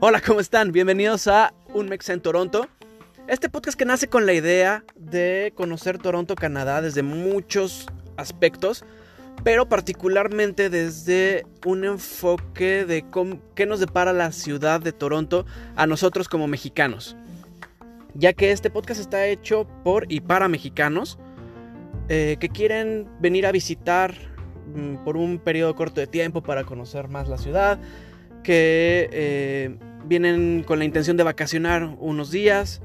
Hola, ¿cómo están? Bienvenidos a Un Mex en Toronto. Este podcast que nace con la idea de conocer Toronto, Canadá, desde muchos aspectos, pero particularmente desde un enfoque de qué nos depara la ciudad de Toronto a nosotros como mexicanos. Ya que este podcast está hecho por y para mexicanos eh, que quieren venir a visitar por un periodo corto de tiempo para conocer más la ciudad, que eh, vienen con la intención de vacacionar unos días,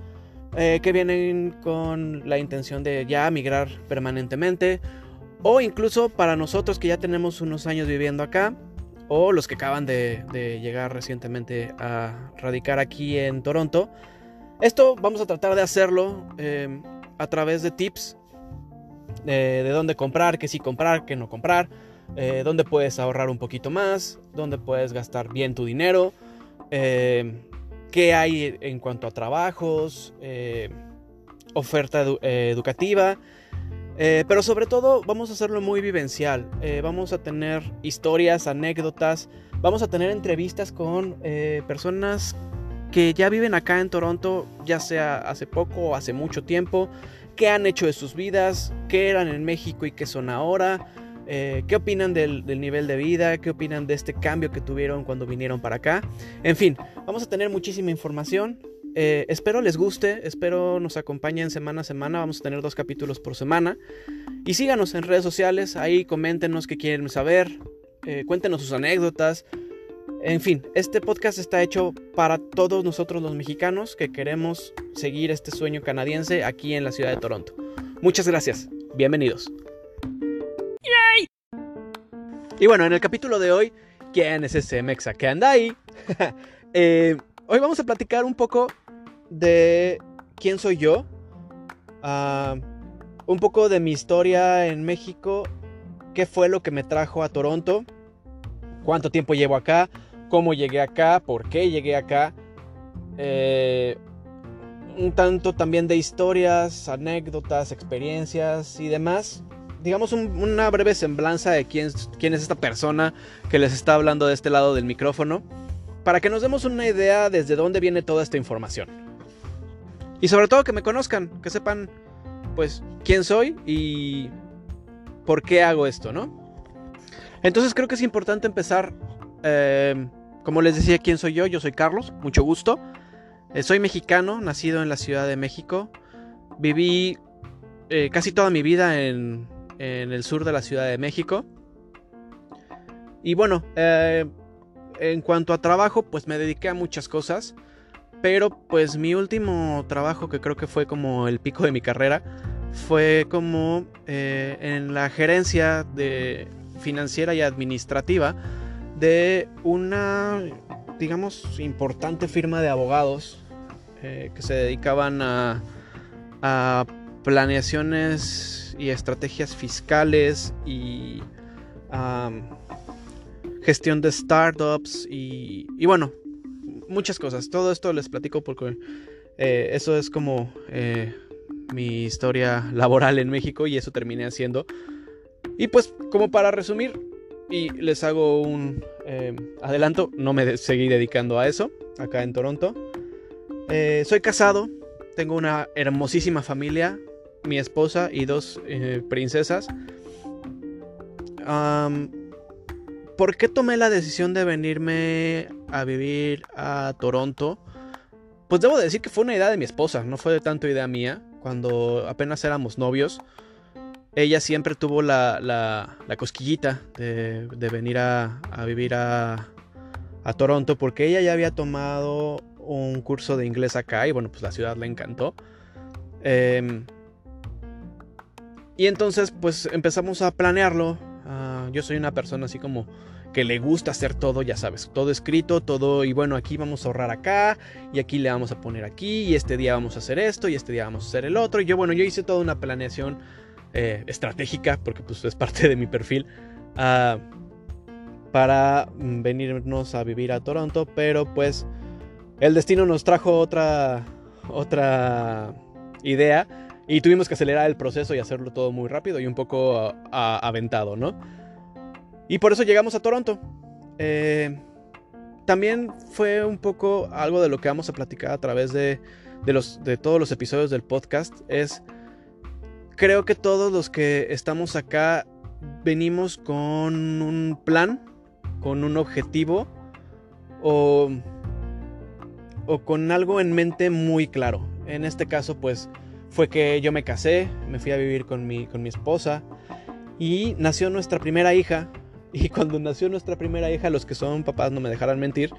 eh, que vienen con la intención de ya migrar permanentemente, o incluso para nosotros que ya tenemos unos años viviendo acá, o los que acaban de, llegar recientemente a radicar aquí en Toronto. Esto vamos a tratar de hacerlo em, a través de tips de, de dónde comprar, qué sí comprar, qué no comprar, eh, dónde puedes ahorrar un poquito más, dónde puedes gastar bien tu dinero, eh, qué hay en cuanto a trabajos, eh, oferta eh, educativa. pero sobre todo vamos a hacerlo muy vivencial. vamos a tener historias, anécdotas. Vamos a tener entrevistas con personas que ya viven acá en Toronto, ya sea hace poco o hace mucho tiempo. Qué han hecho de sus vidas, qué eran en México y qué son ahora. Eh, qué opinan del, nivel de vida, qué opinan de este cambio que tuvieron cuando vinieron para acá. En fin, vamos a tener muchísima información. Eh, espero les guste, espero nos acompañen semana a semana, vamos a tener dos capítulos por semana. Y síganos en redes sociales, ahí coméntenos qué quieren saber, eh, cuéntenos sus anécdotas. En fin, este podcast está hecho para todos nosotros los mexicanos que queremos seguir este sueño canadiense aquí en la ciudad de Toronto. Muchas gracias, bienvenidos. Y bueno, en el capítulo de hoy, ¿quién es ese mexa que anda ahí? Eh, hoy vamos a platicar un poco de quién soy yo, ah, un poco de mi historia en México, qué fue lo que me trajo a Toronto, cuánto tiempo llevo acá, cómo llegué acá, por qué llegué acá. Eh, un tanto también de historias, anécdotas, experiencias y demás digamos, una breve semblanza de quién, es esta persona que les está hablando de este lado del micrófono, para que nos demos una idea desde dónde viene toda esta información. Y sobre todo que me conozcan, que sepan, pues, quién soy y por qué hago esto, ¿no? Entonces creo que es importante empezar, eh, como les decía, quién soy yo, yo soy Carlos, mucho gusto. Eh, soy mexicano, nacido en la Ciudad de México. Viví eh, casi toda mi vida en, el sur de la Ciudad de México. Y bueno, eh, en cuanto a trabajo, pues me dediqué a muchas cosas. Pero pues mi último trabajo, que creo que fue como el pico de mi carrera, fue como en la gerencia de financiera y administrativa de una, digamos, importante firma de abogados eh, que se dedicaban a, a planeaciones y estrategias fiscales y gestión de startups y, bueno, muchas cosas. Todo esto les platico porque eh, eso es como eh, mi historia laboral en México y eso terminé haciendo. Y pues como para resumir y les hago un eh, adelanto, no me seguí dedicando a eso acá en Toronto. soy casado, tengo una hermosísima familia, mi esposa y dos eh, princesas. ¿Por qué tomé la decisión de venirme a vivir a Toronto? Pues debo decir que fue una idea de mi esposa, no fue de tanto idea mía. Cuando apenas éramos novios, ella siempre tuvo la, la, cosquillita de, de venir a, a vivir a, a, Toronto porque ella ya había tomado un curso de inglés acá y bueno, pues la ciudad le encantó. Eh, y entonces pues empezamos a planearlo. Ah, yo soy una persona así como que le gusta hacer todo, ya sabes, todo escrito, todo y bueno, aquí vamos a ahorrar acá y aquí le vamos a poner aquí y este día vamos a hacer esto y este día vamos a hacer el otro. Y yo bueno, yo hice toda una planeación eh, estratégica porque pues es parte de mi perfil ah, para venirnos a vivir a Toronto, pero pues el destino nos trajo otra otra idea y tuvimos que acelerar el proceso y hacerlo todo muy rápido y un poco aventado, ¿no? Y por eso llegamos a Toronto. Eh, también fue un poco algo de lo que vamos a platicar a través de, los, de todos los episodios del podcast. Es, creo que todos los que estamos acá venimos con un plan, con un objetivo o, o con algo en mente muy claro. En este caso, pues fue que yo me casé, me fui a vivir con mi, con mi esposa y nació nuestra primera hija. Y cuando nació nuestra primera hija, los que son papás no me dejarán mentir,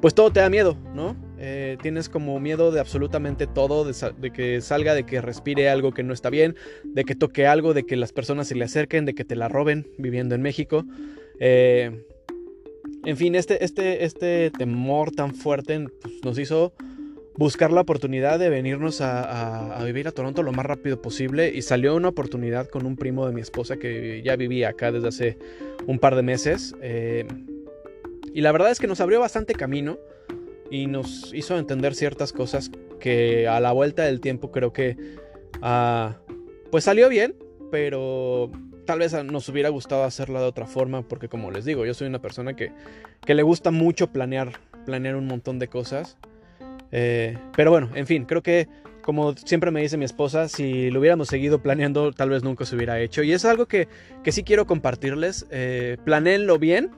pues todo te da miedo, ¿no? Eh, tienes como miedo de absolutamente todo, de, que salga, de que respire algo que no está bien, de que toque algo, de que las personas se le acerquen, de que te la roben viviendo en México. Eh, en fin, este, este, este temor tan fuerte pues, nos hizo buscar la oportunidad de venirnos a, vivir a Toronto lo más rápido posible y salió una oportunidad con un primo de mi esposa que ya vivía acá desde hace un par de meses. Eh, y la verdad es que nos abrió bastante camino y nos hizo entender ciertas cosas que a la vuelta del tiempo creo que ah, pues salió bien, pero tal vez nos hubiera gustado hacerla de otra forma porque como les digo, yo soy una persona que, que le gusta mucho planear, planear un montón de cosas. Eh, pero bueno, en fin, creo que como siempre me dice mi esposa, si lo hubiéramos seguido planeando, tal vez nunca se hubiera hecho. Y es algo que, que sí quiero compartirles. Eh, planeenlo bien,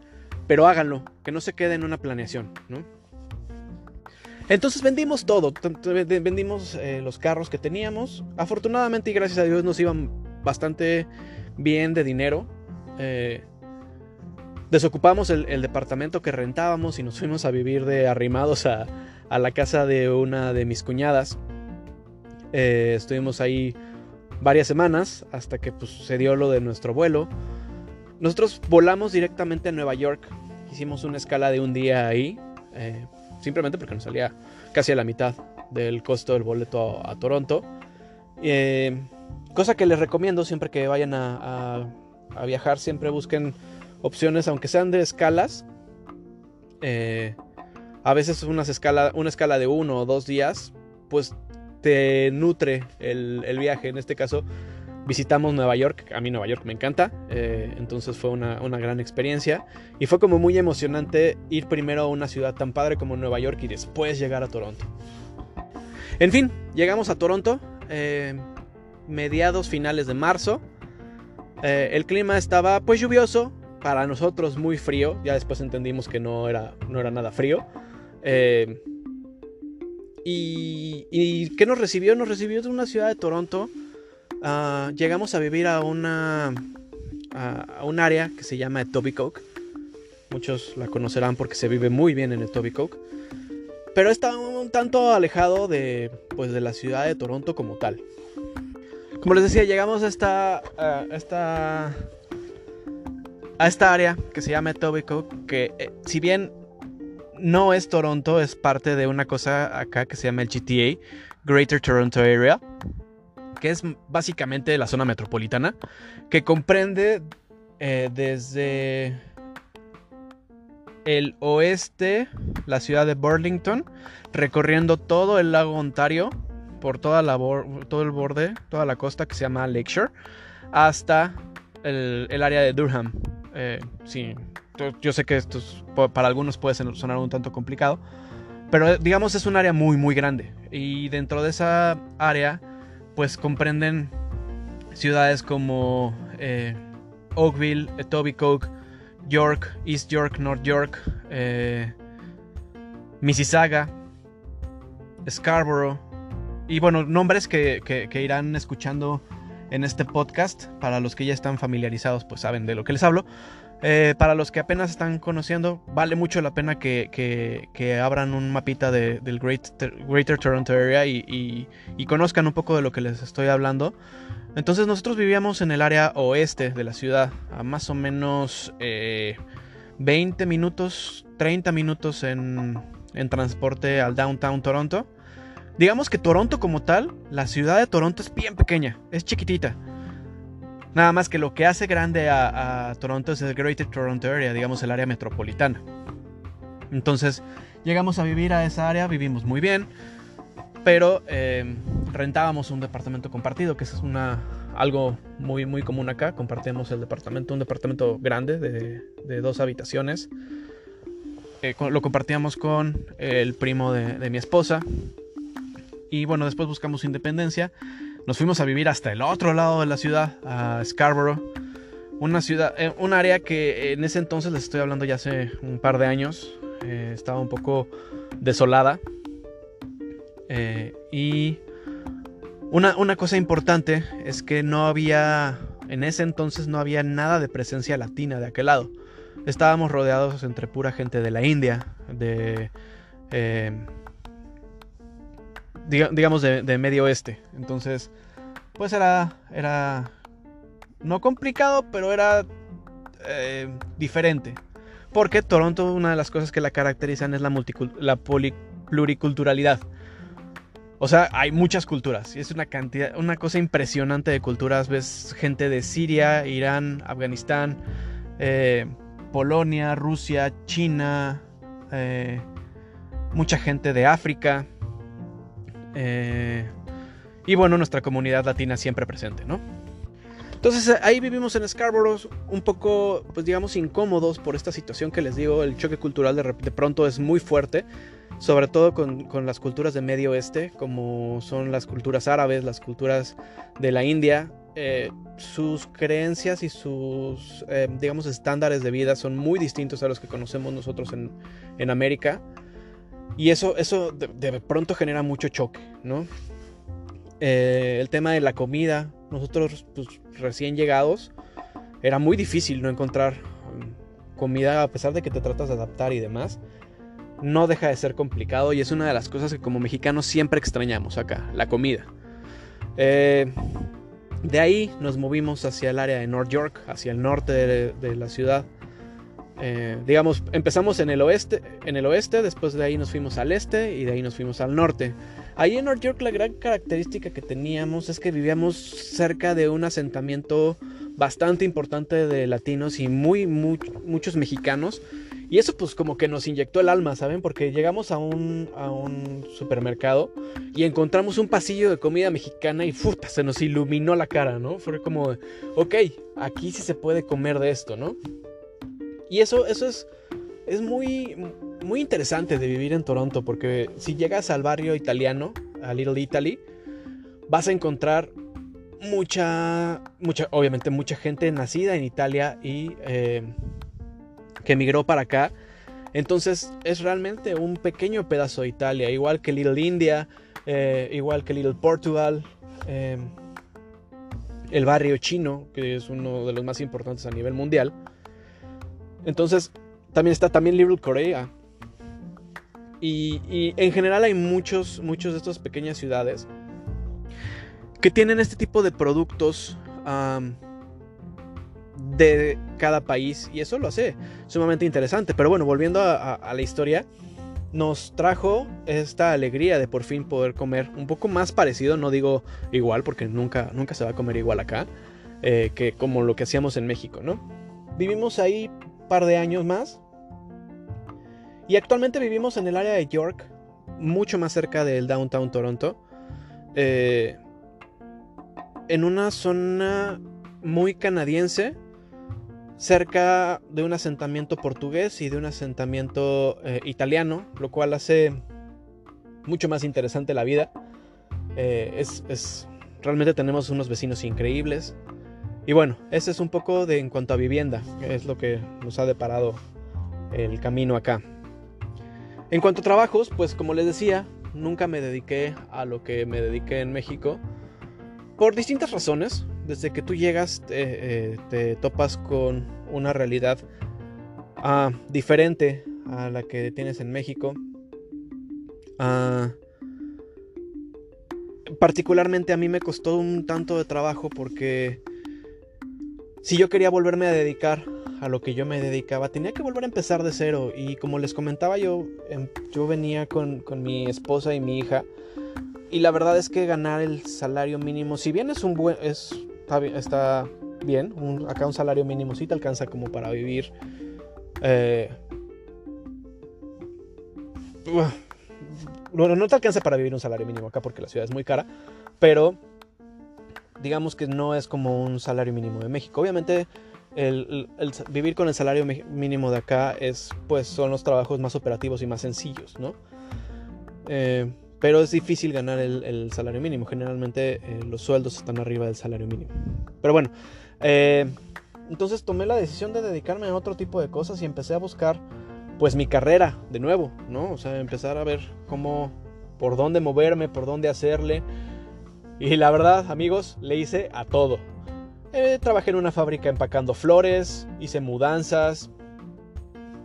pero háganlo, que no se quede en una planeación, ¿no? Entonces vendimos todo, vendimos eh, los carros que teníamos. Afortunadamente y gracias a Dios nos iban bastante bien de dinero. Eh, desocupamos el, departamento que rentábamos y nos fuimos a vivir de arrimados a, la casa de una de mis cuñadas. Eh, estuvimos ahí varias semanas hasta que pues, se dio lo de nuestro vuelo. Nosotros volamos directamente a Nueva York. Hicimos una escala de un día ahí. Simplemente porque nos salía casi a la mitad del costo del boleto a, Toronto. Eh, cosa que les recomiendo siempre que vayan a viajar. Siempre busquen opciones, aunque sean de escalas. Eh, a veces escala, una escala de uno o dos días, pues te nutre el, viaje. En este caso, visitamos Nueva York. A mí Nueva York me encanta. Eh, entonces fue una, gran experiencia. Y fue como muy emocionante ir primero a una ciudad tan padre como Nueva York y después llegar a Toronto. En fin, llegamos a Toronto. Eh, mediados finales de marzo. el clima estaba pues lluvioso, para nosotros muy frío. Ya después entendimos que no era, no era nada frío. Eh, y, y, qué nos recibió? Nos recibió de una ciudad de Toronto. Ah, llegamos a vivir a una a, un área que se llama Etobicoke. Muchos la conocerán porque se vive muy bien en Etobicoke. Pero está un tanto alejado de, pues, de la ciudad de Toronto como tal. Como les decía, llegamos a esta, a esta a esta área que se llama Etobicoke, que eh, si bien no es Toronto, es parte de una cosa acá que se llama el GTA, Greater Toronto Area, que es básicamente la zona metropolitana, que comprende eh, desde el oeste, la ciudad de Burlington, recorriendo todo el lago Ontario, por toda la todo el borde, toda la costa que se llama Lakeshore, hasta el área de Durham, eh, sí, yo sé que esto para algunos puede sonar un tanto complicado, pero digamos es un área muy muy grande. Y dentro de esa área pues comprenden ciudades como eh, Oakville, Etobicoke, York, East York, North York, eh, Mississauga, Scarborough y bueno, nombres que, que irán escuchando en este podcast. Para los que ya están familiarizados, pues saben de lo que les hablo. Eh, para los que apenas están conociendo, vale mucho la pena que, abran un mapita del Greater Toronto Area y, conozcan un poco de lo que les estoy hablando. Entonces nosotros vivíamos en el área oeste de la ciudad, a más o menos 20 eh, minutos, 30 minutos en, en transporte al downtown Toronto. Digamos que Toronto como tal, la ciudad de Toronto es bien pequeña, es chiquitita. Nada más que lo que hace grande a, Toronto es el Greater Toronto Area, digamos el área metropolitana. Entonces llegamos a vivir a esa área, vivimos muy bien, pero em, rentábamos un departamento compartido, que es una algo muy, muy común acá. Compartimos el departamento, un departamento grande de, dos habitaciones. Eh, lo compartíamos con el primo de, mi esposa. Y bueno, después buscamos independencia. Nos fuimos a vivir hasta el otro lado de la ciudad, a Scarborough. Una ciudad, eh, un área que en ese entonces les estoy hablando ya hace un par de años. Eh, estaba un poco desolada. y una, cosa importante es que no había, en ese entonces no había nada de presencia latina de aquel lado. Estábamos rodeados entre pura gente de la India, de... Eh, digamos de, Medio Oeste. Entonces, pues era, era no complicado, pero era eh, diferente. Porque Toronto, una de las cosas que la caracterizan es la, la pluriculturalidad. O sea, hay muchas culturas y es una cantidad, una cosa impresionante de culturas. Ves gente de Siria, Irán, Afganistán, eh, Polonia, Rusia, China, eh, mucha gente de África. Eh, y bueno, nuestra comunidad latina siempre presente, ¿no? Entonces ahí vivimos en Scarborough un poco, pues digamos, incómodos por esta situación que les digo, el choque cultural de, de pronto es muy fuerte sobre todo con, las culturas de Medio Oeste, como son las culturas árabes, las culturas de la India. Eh, sus creencias y sus, eh, digamos, estándares de vida son muy distintos a los que conocemos nosotros en, América. Y eso, eso de, pronto genera mucho choque, ¿no? Eh, el tema de la comida, nosotros pues, recién llegados, era muy difícil no encontrar um, comida a pesar de que te tratas de adaptar y demás no deja de ser complicado y es una de las cosas que como mexicanos siempre extrañamos acá, la comida. Eh, de ahí nos movimos hacia el área de North York, hacia el norte de, la ciudad. Eh, digamos, empezamos en el oeste, en el oeste, después de ahí nos fuimos al este y de ahí nos fuimos al norte. Ahí en North York la gran característica que teníamos es que vivíamos cerca de un asentamiento bastante importante de latinos y muy muchos mexicanos y eso pues como que nos inyectó el alma, ¿saben? Porque llegamos a un, a un supermercado y encontramos un pasillo de comida mexicana y ¡futa! se nos iluminó la cara, ¿no? Fue como, ok, aquí sí se puede comer de esto, ¿no? Y eso, eso es, es muy, muy interesante de vivir en Toronto porque si llegas al barrio italiano, a Little Italy, vas a encontrar mucha, mucha, obviamente mucha gente nacida en Italia y... Eh, que emigró para acá. Entonces es realmente un pequeño pedazo de Italia, igual que Little India, eh, igual que Little Portugal, em, el barrio chino, que es uno de los más importantes a nivel mundial. Entonces también está también Little Korea. Y, en general hay muchos, muchos de estas pequeñas ciudades que tienen este tipo de productos de cada país y eso lo hace sumamente interesante. Pero bueno, volviendo a, la historia, nos trajo esta alegría de por fin poder comer un poco más parecido, no digo igual porque nunca, nunca se va a comer igual acá, eh, que como lo que hacíamos en México, ¿no? Vivimos ahí par de años más y actualmente vivimos en el área de York, mucho más cerca del downtown Toronto, eh, en una zona muy canadiense, cerca de un asentamiento portugués y de un asentamiento eh, italiano, lo cual hace mucho más interesante la vida. Eh, es, realmente tenemos unos vecinos increíbles. Y bueno, ese es un poco de en cuanto a vivienda, es lo que nos ha deparado el camino acá. En cuanto a trabajos, pues como les decía, nunca me dediqué a lo que me dediqué en México por distintas razones desde que tú llegas te eh, topas con una realidad ah, diferente a la que tienes en México. Ah, particularmente a mí me costó un tanto de trabajo porque si yo quería volverme a dedicar a lo que yo me dedicaba, tenía que volver a empezar de cero. Y como les comentaba, yo, em, yo venía con, con mi esposa y mi hija. Y la verdad es que ganar el salario mínimo, si bien es un buen, es está, bien. acá un salario mínimo sí te alcanza como para vivir. Eh, no te alcanza para vivir un salario mínimo acá porque la ciudad es muy cara. Pero digamos que no es como un salario mínimo de México. Obviamente el, vivir con el salario mínimo de acá es, pues, son los trabajos más operativos y más sencillos, ¿no? Eh, pero es difícil ganar el, salario mínimo. Generalmente eh, los sueldos están arriba del salario mínimo. Pero bueno, eh, entonces tomé la decisión de dedicarme a otro tipo de cosas y empecé a buscar, pues, mi carrera de nuevo, ¿no? O sea, empezar a ver cómo, por dónde moverme, por dónde hacerle. Y la verdad, amigos, le hice a todo. Eh, trabajé en una fábrica empacando flores, hice mudanzas,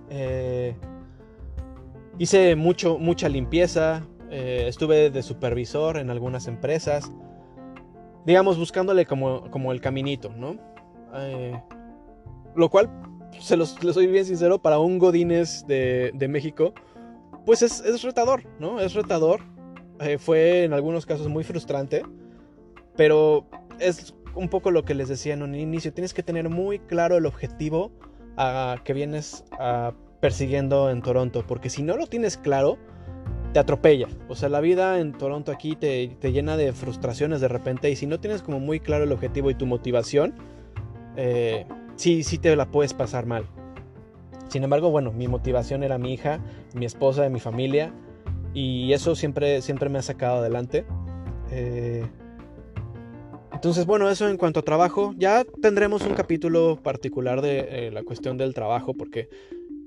eh, hice mucho, mucha limpieza, eh, estuve de supervisor en algunas empresas, digamos buscándole como, como el caminito, ¿no? lo cual, se los, soy bien sincero, para un Godínez de, de México, pues es, es, retador, ¿no? Es retador. fue en algunos casos muy frustrante, pero es un poco lo que les decía en un inicio, tienes que tener muy claro el objetivo que vienes persiguiendo en Toronto, porque si no lo tienes claro, te atropella. O sea, la vida en Toronto aquí te, llena de frustraciones de repente y si no tienes como muy claro el objetivo y tu motivación, eh, sí, sí te la puedes pasar mal. Sin embargo, bueno, mi motivación era mi hija, mi esposa, mi familia y eso siempre, siempre me ha sacado adelante. Eh, entonces, bueno, eso en cuanto a trabajo, ya tendremos un capítulo particular de eh, la cuestión del trabajo, porque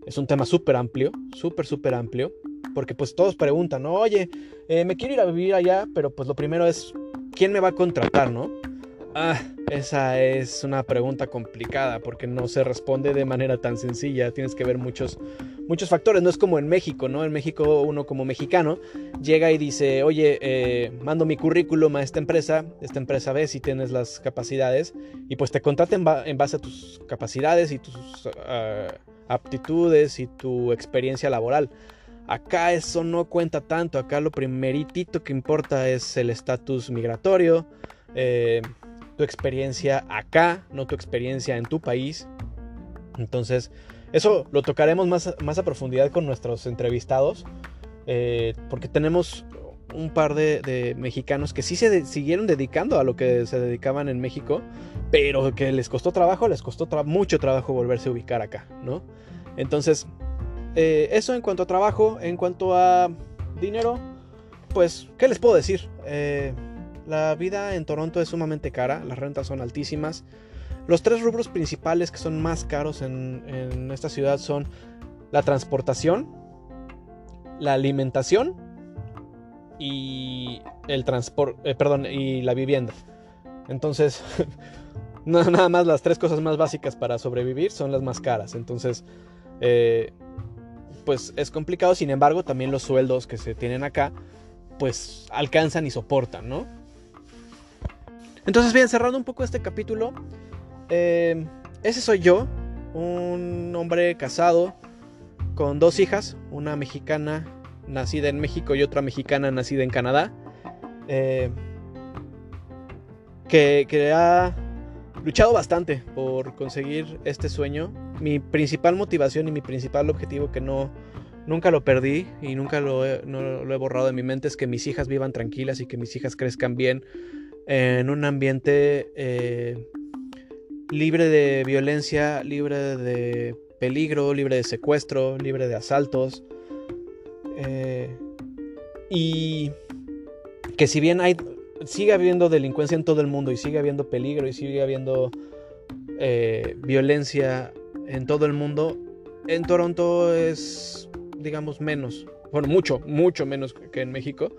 es un tema súper amplio, súper, súper amplio, porque pues todos preguntan, ¿no? Oye, eh, me quiero ir a vivir allá, pero pues lo primero es, ¿quién me va a contratar, no? Ah, esa es una pregunta complicada porque no se responde de manera tan sencilla. Tienes que ver muchos, muchos factores. No es como en México, ¿no? En México uno como mexicano llega y dice, oye, eh, mando mi currículum a esta empresa. Esta empresa ve si tienes las capacidades y pues te contrata en, base a tus capacidades y tus ah, aptitudes y tu experiencia laboral. Acá eso no cuenta tanto. Acá lo primeritito que importa es el estatus migratorio. Eh, tu experiencia acá, no tu experiencia en tu país. Entonces, eso lo tocaremos más, más a profundidad con nuestros entrevistados, eh, porque tenemos un par de, mexicanos que sí se siguieron dedicando a lo que se dedicaban en México, pero que les costó trabajo, les costó mucho trabajo volverse a ubicar acá, ¿no? Entonces, eh, eso en cuanto a trabajo, en cuanto a dinero, pues, ¿qué les puedo decir? Eh, la vida en Toronto es sumamente cara, las rentas son altísimas. Los tres rubros principales que son más caros en, esta ciudad son la transportación, la alimentación y el transporte, eh, perdón, y la vivienda. Entonces, nada más las tres cosas más básicas para sobrevivir son las más caras. Entonces, eh, pues es complicado. Sin embargo, también los sueldos que se tienen acá, pues alcanzan y soportan, ¿no? Entonces, bien, cerrando un poco este capítulo, eh, ese soy yo, un hombre casado con dos hijas, una mexicana nacida en México y otra mexicana nacida en Canadá, eh, que, ha luchado bastante por conseguir este sueño. Mi principal motivación y mi principal objetivo que no... Nunca lo perdí y nunca lo lo he borrado de mi mente es que mis hijas vivan tranquilas y que mis hijas crezcan bien en un ambiente eh, libre de violencia, libre de peligro, libre de secuestro, libre de asaltos. Eh, y que si bien hay, sigue habiendo delincuencia en todo el mundo y sigue habiendo peligro y sigue habiendo eh, violencia en todo el mundo, en Toronto es, digamos, menos. Bueno, mucho, mucho menos que en México.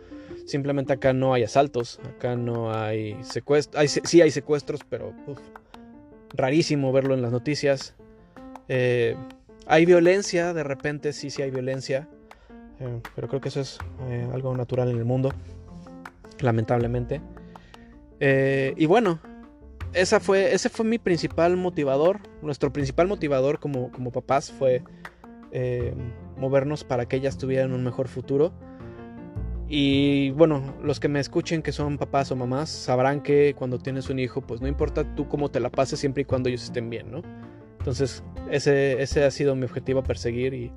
Simplemente acá no hay asaltos, acá no hay secuestros. sí hay secuestros, pero rarísimo verlo en las noticias. Eh, hay violencia, de repente sí, sí hay violencia. Eh, pero creo que eso es eh, algo natural en el mundo, lamentablemente. y bueno, esa fue, ese fue mi principal motivador. Nuestro principal motivador como, como papás fue movernos para que ellas tuvieran un mejor futuro. Y bueno, los que me escuchen que son papás o mamás sabrán que cuando tienes un hijo, pues no importa tú cómo te la pases siempre y cuando ellos estén bien, ¿no? Entonces, ese, ese ha sido mi objetivo a perseguir y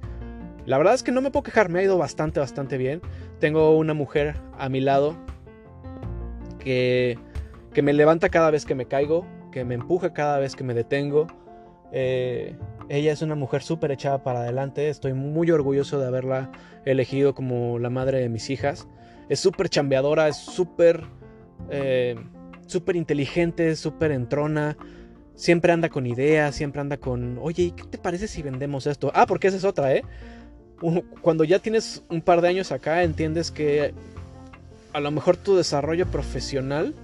la verdad es que no me puedo quejar, me ha ido bastante, bastante bien. Tengo una mujer a mi lado que, que me levanta cada vez que me caigo, que me empuja cada vez que me detengo. Eh, ella es una mujer súper echada para adelante, estoy muy orgulloso de haberla elegido como la madre de mis hijas. Es súper chambeadora, es súper... Eh, súper inteligente, súper entrona. Siempre anda con ideas, siempre anda con, oye, qué te parece si vendemos esto? Ah, porque esa es otra, ¿eh? Cuando ya tienes un par de años acá, entiendes que a lo mejor tu desarrollo profesional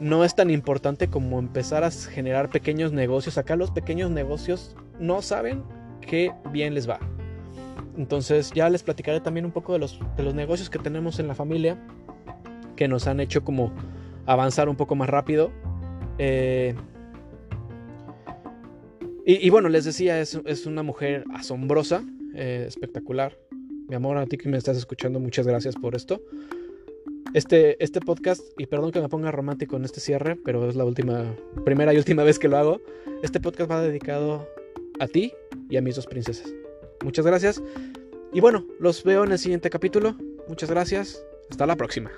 no es tan importante como empezar a generar pequeños negocios. Acá los pequeños negocios no saben qué bien les va. Entonces ya les platicaré también un poco de los, de los negocios que tenemos en la familia que nos han hecho como avanzar un poco más rápido. Eh, y, bueno, les decía, es, una mujer asombrosa, eh, espectacular. Mi amor, a ti que me estás escuchando, muchas gracias por esto. Este, este podcast, y perdón que me ponga romántico en este cierre, pero es la última, primera y última vez que lo hago. Este podcast va dedicado a ti y a mis dos princesas. Muchas gracias. Y bueno, los veo en el siguiente capítulo. Muchas gracias. Hasta la próxima.